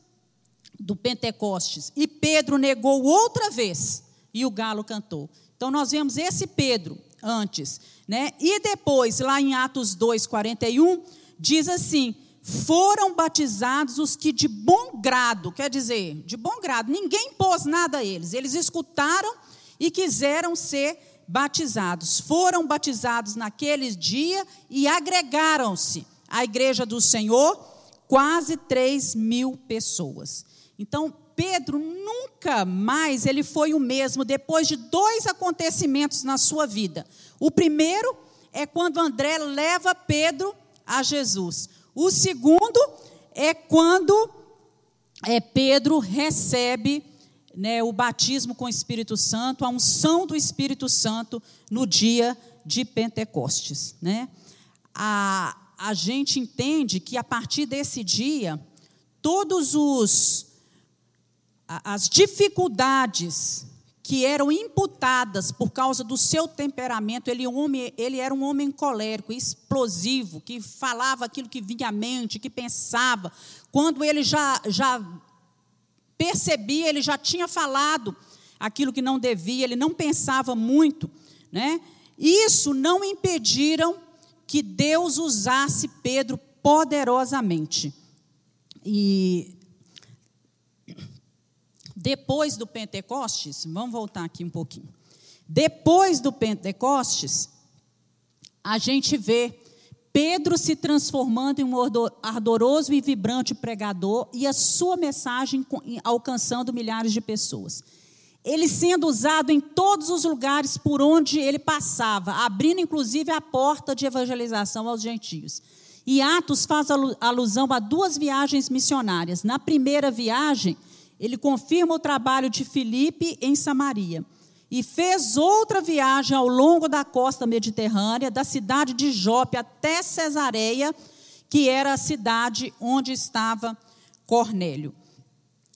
do Pentecostes, e Pedro negou outra vez, e o galo cantou. Então nós vemos esse Pedro antes. Né? E depois, lá em Atos 2, 41, diz assim: foram batizados os que de bom grado, quer dizer, de bom grado, ninguém pôs nada a eles, eles escutaram e quiseram ser batizados. Foram batizados naquele dia e agregaram-se à igreja do Senhor quase 3 mil pessoas. Então, Pedro nunca mais ele foi o mesmo depois de dois acontecimentos na sua vida. O primeiro é quando André leva Pedro a Jesus. O segundo é quando é, Pedro recebe né, o batismo com o Espírito Santo, a unção do Espírito Santo no dia de Pentecostes. Né? A, a gente entende que a partir desse dia, todos os as dificuldades que eram imputadas por causa do seu temperamento, ele, homem, ele era um homem colérico, explosivo, que falava aquilo que vinha à mente, que pensava. Quando ele já, já percebia, ele já tinha falado aquilo que não devia, ele não pensava muito. Né? Isso não impediram que Deus usasse Pedro poderosamente. E depois do Pentecostes, vamos voltar aqui um pouquinho. Depois do Pentecostes, a gente vê Pedro se transformando em um ardoroso e vibrante pregador e a sua mensagem alcançando milhares de pessoas. Ele sendo usado em todos os lugares por onde ele passava, abrindo inclusive a porta de evangelização aos gentios. E Atos faz alusão a duas viagens missionárias. Na primeira viagem, ele confirma o trabalho de Filipe em Samaria e fez outra viagem ao longo da costa mediterrânea, da cidade de Jope até Cesareia, que era a cidade onde estava Cornélio.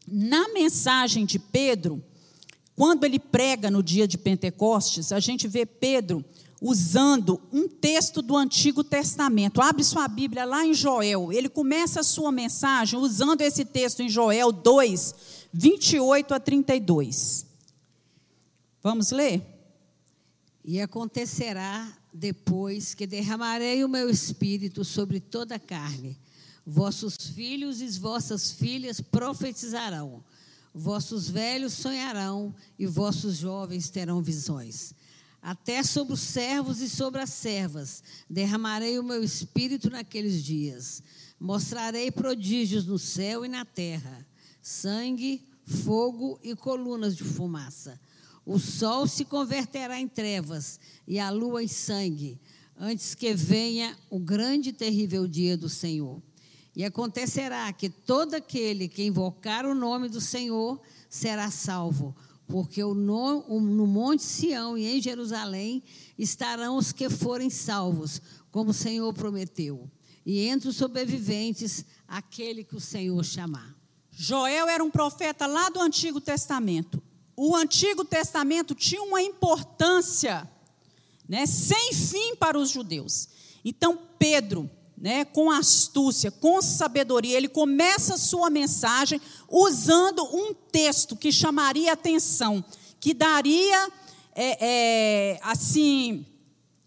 Na mensagem de Pedro, quando ele prega no dia de Pentecostes, a gente vê Pedro usando um texto do Antigo Testamento. Abre sua Bíblia lá em Joel. Ele começa a sua mensagem usando esse texto em Joel 2, 28 a 32. Vamos ler? E acontecerá depois que derramarei o meu espírito sobre toda a carne. Vossos filhos e vossas filhas profetizarão, vossos velhos sonharão e vossos jovens terão visões. Até sobre os servos e sobre as servas derramarei o meu espírito naqueles dias. Mostrarei prodígios no céu e na terra: sangue, fogo e colunas de fumaça. O sol se converterá em trevas e a lua em sangue, antes que venha o grande e terrível dia do Senhor. E acontecerá que todo aquele que invocar o nome do Senhor será salvo, porque no, no Monte Sião e em Jerusalém estarão os que forem salvos, como o Senhor prometeu. E entre os sobreviventes, aquele que o Senhor chamar. Joel era um profeta lá do Antigo Testamento. O Antigo Testamento tinha uma importância né, sem fim para os judeus. Então, Pedro, né, com astúcia, com sabedoria, ele começa a sua mensagem usando um texto que chamaria atenção, que daria é, é, assim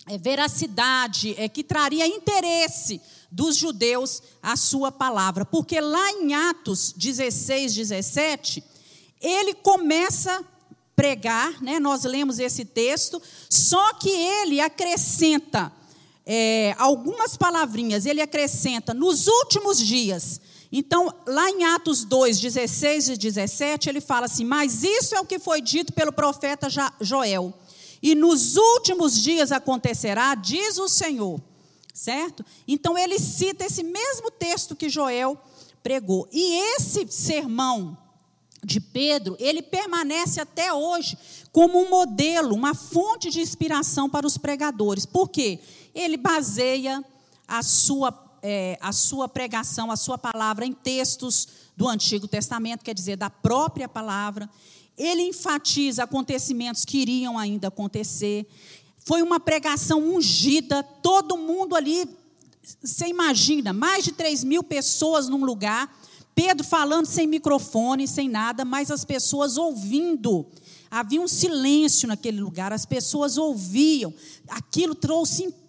é, veracidade, é, que traria interesse dos judeus à sua palavra. Porque lá em Atos 16, 17, ele começa a pregar, né, nós lemos esse texto, só que ele acrescenta é, algumas palavrinhas, ele acrescenta nos últimos dias. Então, lá em Atos 2, 16 e 17, ele fala assim: Mas isso é o que foi dito pelo profeta Joel. E nos últimos dias acontecerá, diz o Senhor. Certo? Então, ele cita esse mesmo texto que Joel pregou. E esse sermão de Pedro, ele permanece até hoje como um modelo, uma fonte de inspiração para os pregadores. Por quê? Ele baseia a sua, é, a sua pregação, a sua palavra em textos do Antigo Testamento, quer dizer, da própria palavra. Ele enfatiza acontecimentos que iriam ainda acontecer. Foi uma pregação ungida, todo mundo ali, você imagina, mais de 3 mil pessoas num lugar, Pedro falando sem microfone, sem nada, mas as pessoas ouvindo. Havia um silêncio naquele lugar, as pessoas ouviam. Aquilo trouxe impacto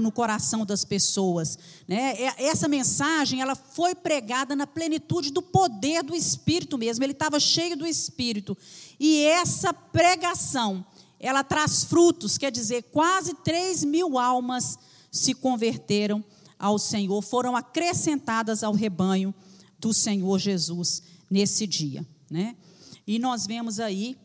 no coração das pessoas. Né? Essa mensagem ela foi pregada na plenitude do poder do Espírito mesmo. Ele estava cheio do Espírito. E essa pregação, ela traz frutos, quer dizer, quase 3 mil almas se converteram ao Senhor, foram acrescentadas ao rebanho do Senhor Jesus nesse dia. Né? E nós vemos aí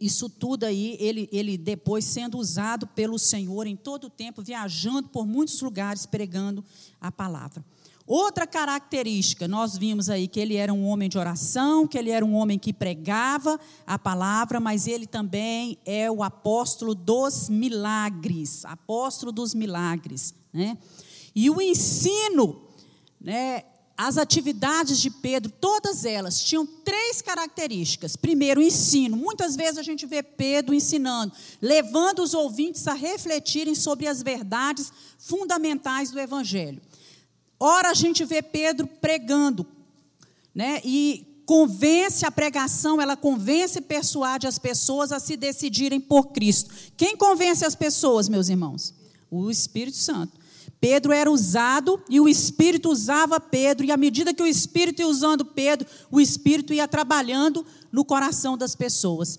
isso tudo aí, ele, ele depois sendo usado pelo Senhor em todo o tempo, viajando por muitos lugares, pregando a palavra. Outra característica, nós vimos aí que ele era um homem de oração, que ele era um homem que pregava a palavra, mas ele também é o apóstolo dos milagres, apóstolo dos milagres. Né? E o ensino, né, as atividades de Pedro, todas elas, tinham três características. Primeiro, ensino. Muitas vezes a gente vê Pedro ensinando, levando os ouvintes a refletirem sobre as verdades fundamentais do Evangelho. Ora, a gente vê Pedro pregando, né? E convence a pregação, ela convence e persuade as pessoas a se decidirem por Cristo. Quem convence as pessoas, meus irmãos? O Espírito Santo. Pedro era usado e o Espírito usava Pedro, e à medida que o Espírito ia usando Pedro, o Espírito ia trabalhando no coração das pessoas.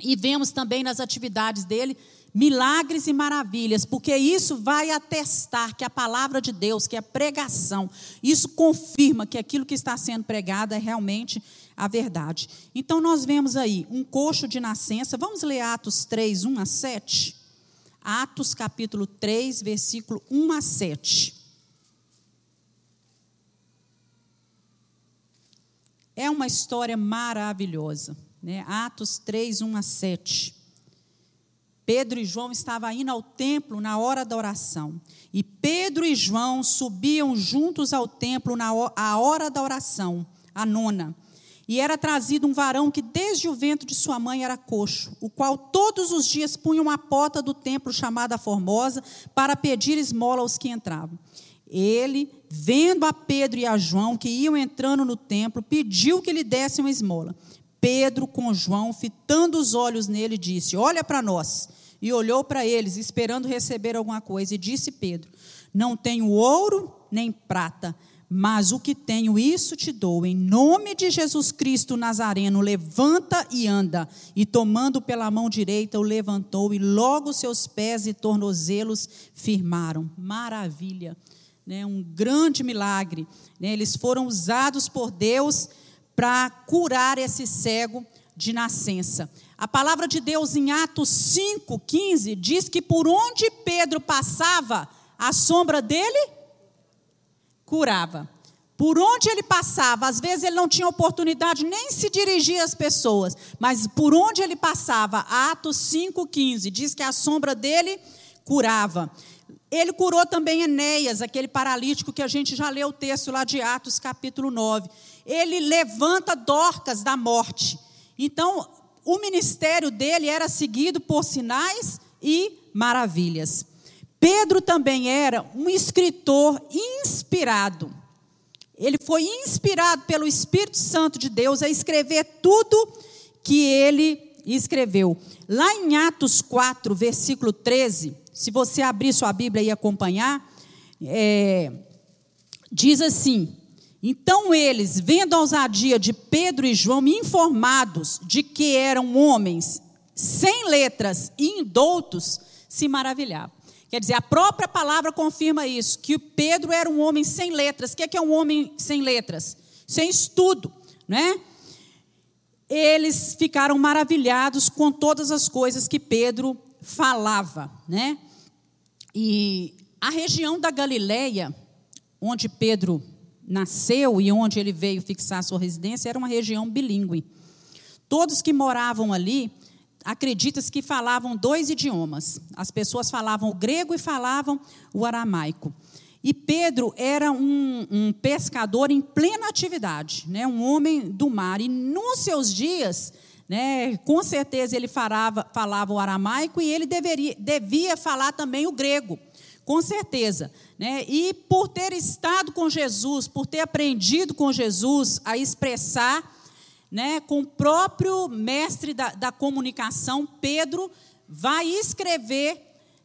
E vemos também nas atividades dele milagres e maravilhas, porque isso vai atestar que a palavra de Deus, que a pregação, isso confirma que aquilo que está sendo pregado é realmente a verdade. Então nós vemos aí um coxo de nascença, vamos ler Atos 3, 1 a 7. Atos capítulo 3, versículo 1 a 7. É uma história maravilhosa. Né? Atos 3, 1 a 7. Pedro e João estavam indo ao templo na hora da oração. E Pedro e João subiam juntos ao templo na hora da oração, a nona. E era trazido um varão que desde o ventre de sua mãe era coxo, o qual todos os dias punha uma porta do templo chamada Formosa para pedir esmola aos que entravam. Ele, vendo a Pedro e a João que iam entrando no templo, pediu que lhe dessem uma esmola. Pedro, com João, fitando os olhos nele, disse: Olha para nós. E olhou para eles, esperando receber alguma coisa. E disse Pedro: Não tenho ouro nem prata mas o que tenho, isso te dou. Em nome de Jesus Cristo Nazareno, levanta e anda. E tomando pela mão direita, o levantou, e logo seus pés e tornozelos firmaram. Maravilha. Né? Um grande milagre. Né? Eles foram usados por Deus para curar esse cego de nascença. A palavra de Deus em Atos 5, 15 diz que por onde Pedro passava, a sombra dele curava. Por onde ele passava, às vezes ele não tinha oportunidade nem se dirigir às pessoas, mas por onde ele passava, Atos 5,15, diz que a sombra dele curava. Ele curou também Enéas, aquele paralítico que a gente já leu o texto lá de Atos, capítulo 9. Ele levanta Dorcas da morte. Então, o ministério dele era seguido por sinais e maravilhas. Pedro também era um escritor inspirado. Ele foi inspirado pelo Espírito Santo de Deus a escrever tudo que ele escreveu. Lá em Atos 4, versículo 13, se você abrir sua Bíblia e acompanhar, é, diz assim: Então eles, vendo a ousadia de Pedro e João, informados de que eram homens sem letras e indoutos, se maravilhavam. Quer dizer, a própria palavra confirma isso, que Pedro era um homem sem letras. O que é, é um homem sem letras? Sem estudo, né? Eles ficaram maravilhados com todas as coisas que Pedro falava, né? E a região da Galileia, onde Pedro nasceu e onde ele veio fixar sua residência, era uma região bilíngue. Todos que moravam ali acredita-se que falavam dois idiomas. As pessoas falavam o grego e falavam o aramaico. E Pedro era um, um, pescador em plena atividade, né? um homem do mar. E nos seus dias, né, com certeza ele falava, falava o aramaico e ele deveria, devia falar também o grego, com certeza. Né? E por ter estado com Jesus, por ter aprendido com Jesus a expressar né, com o próprio mestre da, da comunicação, Pedro, vai escrever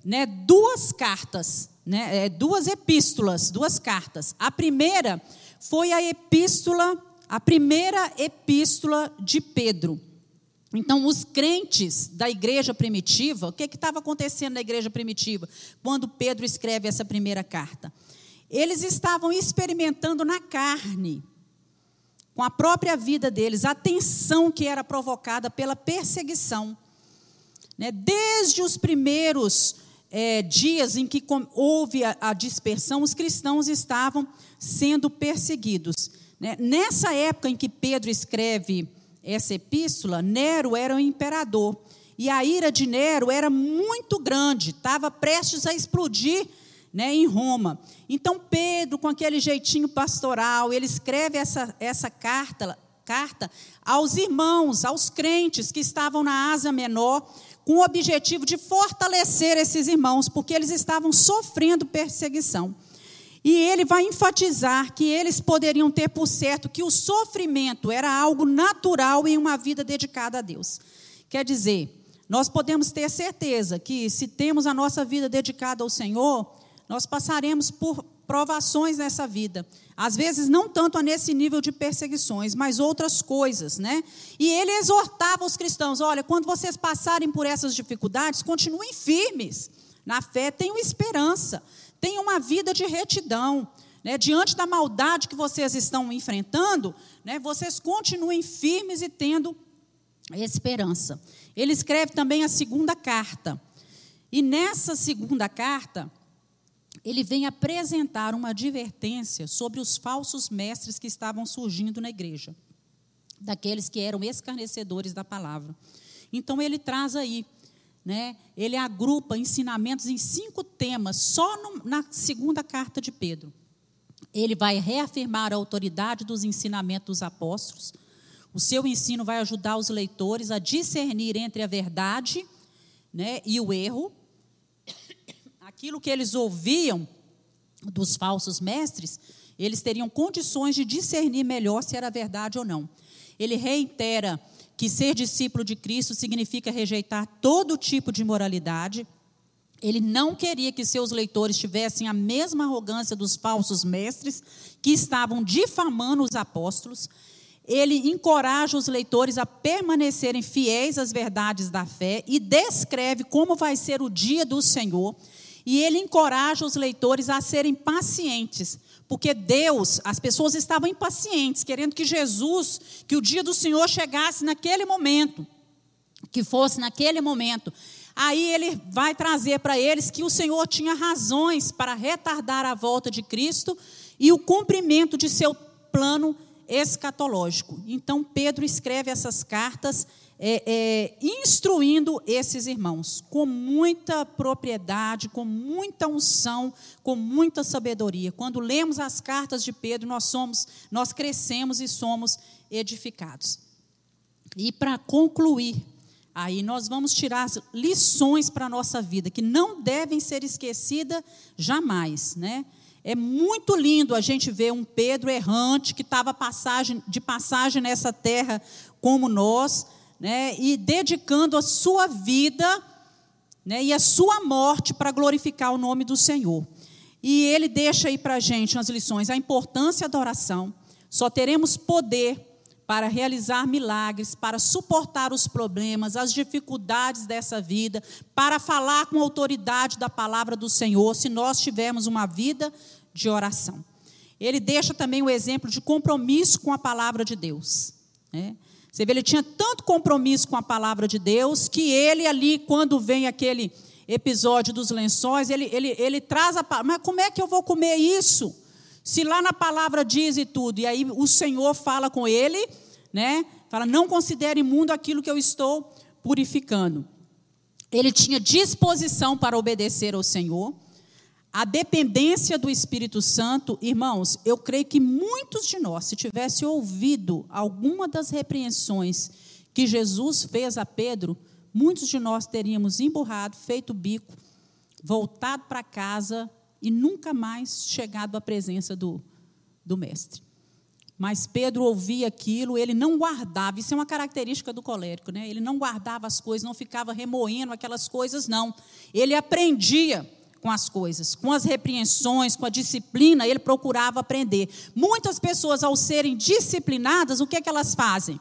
né, duas cartas, né, é, duas epístolas, duas cartas. A primeira foi a epístola, a primeira epístola de Pedro. Então, os crentes da igreja primitiva, o que estava acontecendo na igreja primitiva, quando Pedro escreve essa primeira carta? Eles estavam experimentando na carne com a própria vida deles, a tensão que era provocada pela perseguição. Né? Desde os primeiros é, dias em que houve a, a, dispersão, os cristãos estavam sendo perseguidos. Né? Nessa época em que Pedro escreve essa epístola, Nero era o imperador. E a ira de Nero era muito grande, estava prestes a explodir né, em Roma. Então, Pedro, com aquele jeitinho pastoral, ele escreve essa, essa carta, carta aos irmãos, aos crentes que estavam na Ásia Menor, com o objetivo de fortalecer esses irmãos, porque eles estavam sofrendo perseguição. E ele vai enfatizar que eles poderiam ter por certo que o sofrimento era algo natural em uma vida dedicada a Deus. Quer dizer, nós podemos ter certeza que se temos a nossa vida dedicada ao Senhor, nós passaremos por provações nessa vida. Às vezes, não tanto nesse nível de perseguições, mas outras coisas, né? E ele exortava os cristãos: olha, quando vocês passarem por essas dificuldades, continuem firmes na fé, tenham esperança, tenham uma vida de retidão. Né? Diante da maldade que vocês estão enfrentando, né? vocês continuem firmes e tendo esperança. Ele escreve também a segunda carta. E nessa segunda carta, ele vem apresentar uma advertência sobre os falsos mestres que estavam surgindo na igreja, daqueles que eram escarnecedores da palavra. Então ele traz aí, né, ele agrupa ensinamentos em cinco temas, só no, na segunda carta de Pedro. Ele vai reafirmar a autoridade dos ensinamentos dos apóstolos, O seu ensino vai ajudar os leitores a discernir entre a verdade né, e o erro. Aquilo que eles ouviam dos falsos mestres, eles teriam condições de discernir melhor se era verdade ou não. Ele reitera que ser discípulo de Cristo significa rejeitar todo tipo de moralidade. Ele não queria que seus leitores tivessem a mesma arrogância dos falsos mestres que estavam difamando os apóstolos. Ele encoraja os leitores a permanecerem fiéis às verdades da fé e descreve como vai ser o dia do Senhor. E ele encoraja os leitores a serem pacientes, porque Deus, as pessoas estavam impacientes, querendo que Jesus, que o dia do Senhor chegasse naquele momento, que fosse naquele momento. Aí ele vai trazer para eles que o Senhor tinha razões para retardar a volta de Cristo e o cumprimento de seu plano escatológico. Então Pedro escreve essas cartas é, é, instruindo esses irmãos com muita propriedade, com muita unção, com muita sabedoria. Quando lemos as cartas de Pedro, nós somos, nós crescemos e somos edificados. E para concluir, aí nós vamos tirar lições para a nossa vida que não devem ser esquecidas jamais, né? É muito lindo a gente ver um Pedro errante que estava de passagem nessa terra como nós, né, e dedicando a sua vida né, e a sua morte para glorificar o nome do Senhor. E ele deixa aí para a gente nas lições a importância da oração. Só teremos poder para realizar milagres, para suportar os problemas, as dificuldades dessa vida, para falar com autoridade da palavra do Senhor, se nós tivermos uma vida de oração. Ele deixa também o exemplo de compromisso com a palavra de Deus. Né? Você vê, ele tinha tanto compromisso com a palavra de Deus que ele ali, quando vem aquele episódio dos lençóis, ele, ele, ele traz a palavra, mas como é que eu vou comer isso? Se lá na palavra diz e tudo, e aí o Senhor fala com ele, né? Fala, não considere imundo aquilo que eu estou purificando. Ele tinha disposição para obedecer ao Senhor. A dependência do Espírito Santo, irmãos, eu creio que muitos de nós, se tivesse ouvido alguma das repreensões que Jesus fez a Pedro, muitos de nós teríamos emburrado, feito bico, voltado para casa e nunca mais chegado à presença do, do Mestre. Mas Pedro ouvia aquilo, ele não guardava, isso é uma característica do colérico, né? Ele não guardava as coisas, não ficava remoendo aquelas coisas, não. Ele aprendia com as coisas, com as repreensões, com a disciplina, ele procurava aprender. Muitas pessoas, ao serem disciplinadas, o que, é que elas fazem?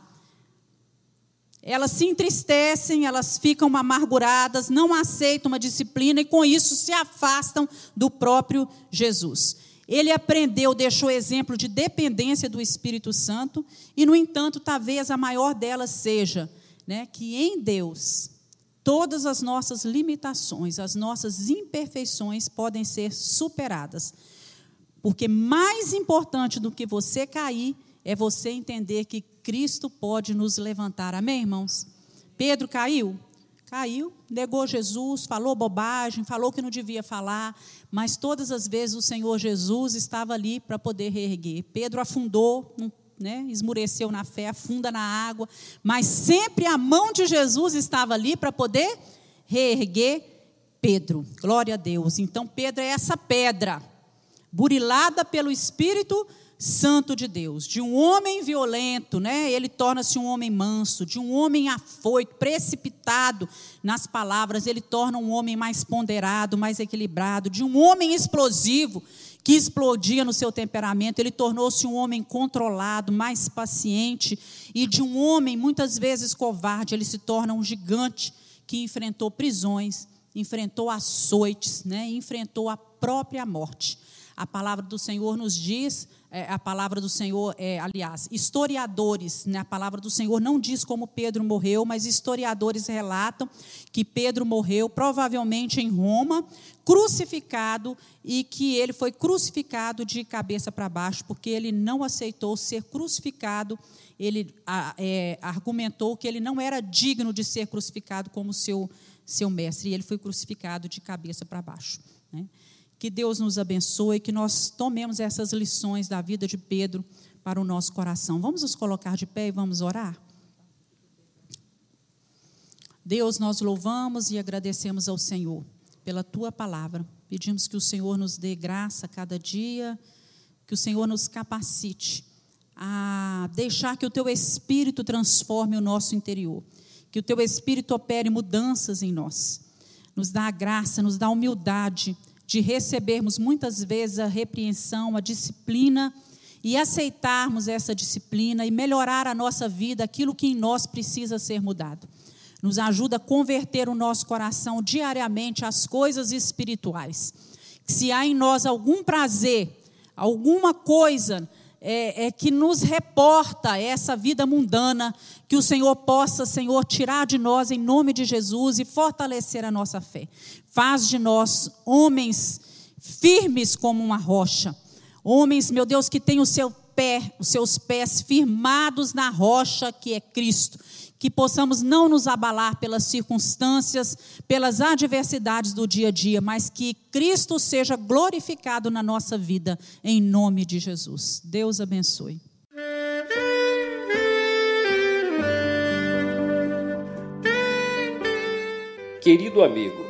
Elas se entristecem, elas ficam amarguradas, não aceitam uma disciplina e com isso se afastam do próprio Jesus. Ele aprendeu, deixou exemplo de dependência do Espírito Santo e, no entanto, talvez a maior delas seja né, que em Deus todas as nossas limitações, as nossas imperfeições podem ser superadas. Porque mais importante do que você cair é você entender que Cristo pode nos levantar. Amém, irmãos? Pedro caiu? Caiu, negou Jesus, falou bobagem, falou que não devia falar, mas todas as vezes o Senhor Jesus estava ali para poder reerguer. Pedro afundou, não né, esmureceu na fé, afunda na água, mas sempre a mão de Jesus estava ali para poder reerguer Pedro. Glória a Deus. Então Pedro é essa pedra, burilada pelo Espírito Santo de Deus. De um homem violento, né, ele torna-se um homem manso, de um homem afoito, precipitado nas palavras, ele torna um homem mais ponderado, mais equilibrado, de um homem explosivo, que explodia no seu temperamento, ele tornou-se um homem controlado, mais paciente, e de um homem muitas vezes covarde, ele se torna um gigante que enfrentou prisões, enfrentou açoites, né, enfrentou a própria morte. A palavra do Senhor nos diz é, a palavra do Senhor, é, aliás, historiadores, né, a palavra do Senhor não diz como Pedro morreu, mas historiadores relatam que Pedro morreu provavelmente em Roma, crucificado e que ele foi crucificado de cabeça para baixo, porque ele não aceitou ser crucificado. Ele é, argumentou que ele não era digno de ser crucificado como seu, seu mestre, e ele foi crucificado de cabeça para baixo. Né? Que Deus nos abençoe, que nós tomemos essas lições da vida de Pedro para o nosso coração. Vamos nos colocar de pé e vamos orar? Deus, nós louvamos e agradecemos ao Senhor pela tua palavra. Pedimos que o Senhor nos dê graça cada dia, que o Senhor nos capacite a deixar que o teu espírito transforme o nosso interior, que o teu espírito opere mudanças em nós. Nos dá a graça, nos dá a humildade de recebermos muitas vezes a repreensão, a disciplina e aceitarmos essa disciplina e melhorar a nossa vida, aquilo que em nós precisa ser mudado. Nos ajuda a converter o nosso coração diariamente às coisas espirituais. Se há em nós algum prazer, alguma coisa é, é, que nos reporta essa vida mundana, que o Senhor possa, Senhor, tirar de nós em nome de Jesus e fortalecer a nossa fé. Faz de nós homens firmes como uma rocha, homens, meu Deus, que têm o seu pé, os seus pés firmados na rocha que é Cristo que possamos não nos abalar pelas circunstâncias, pelas adversidades do dia a dia, mas que Cristo seja glorificado na nossa vida, em nome de Jesus. Deus abençoe. Querido amigo,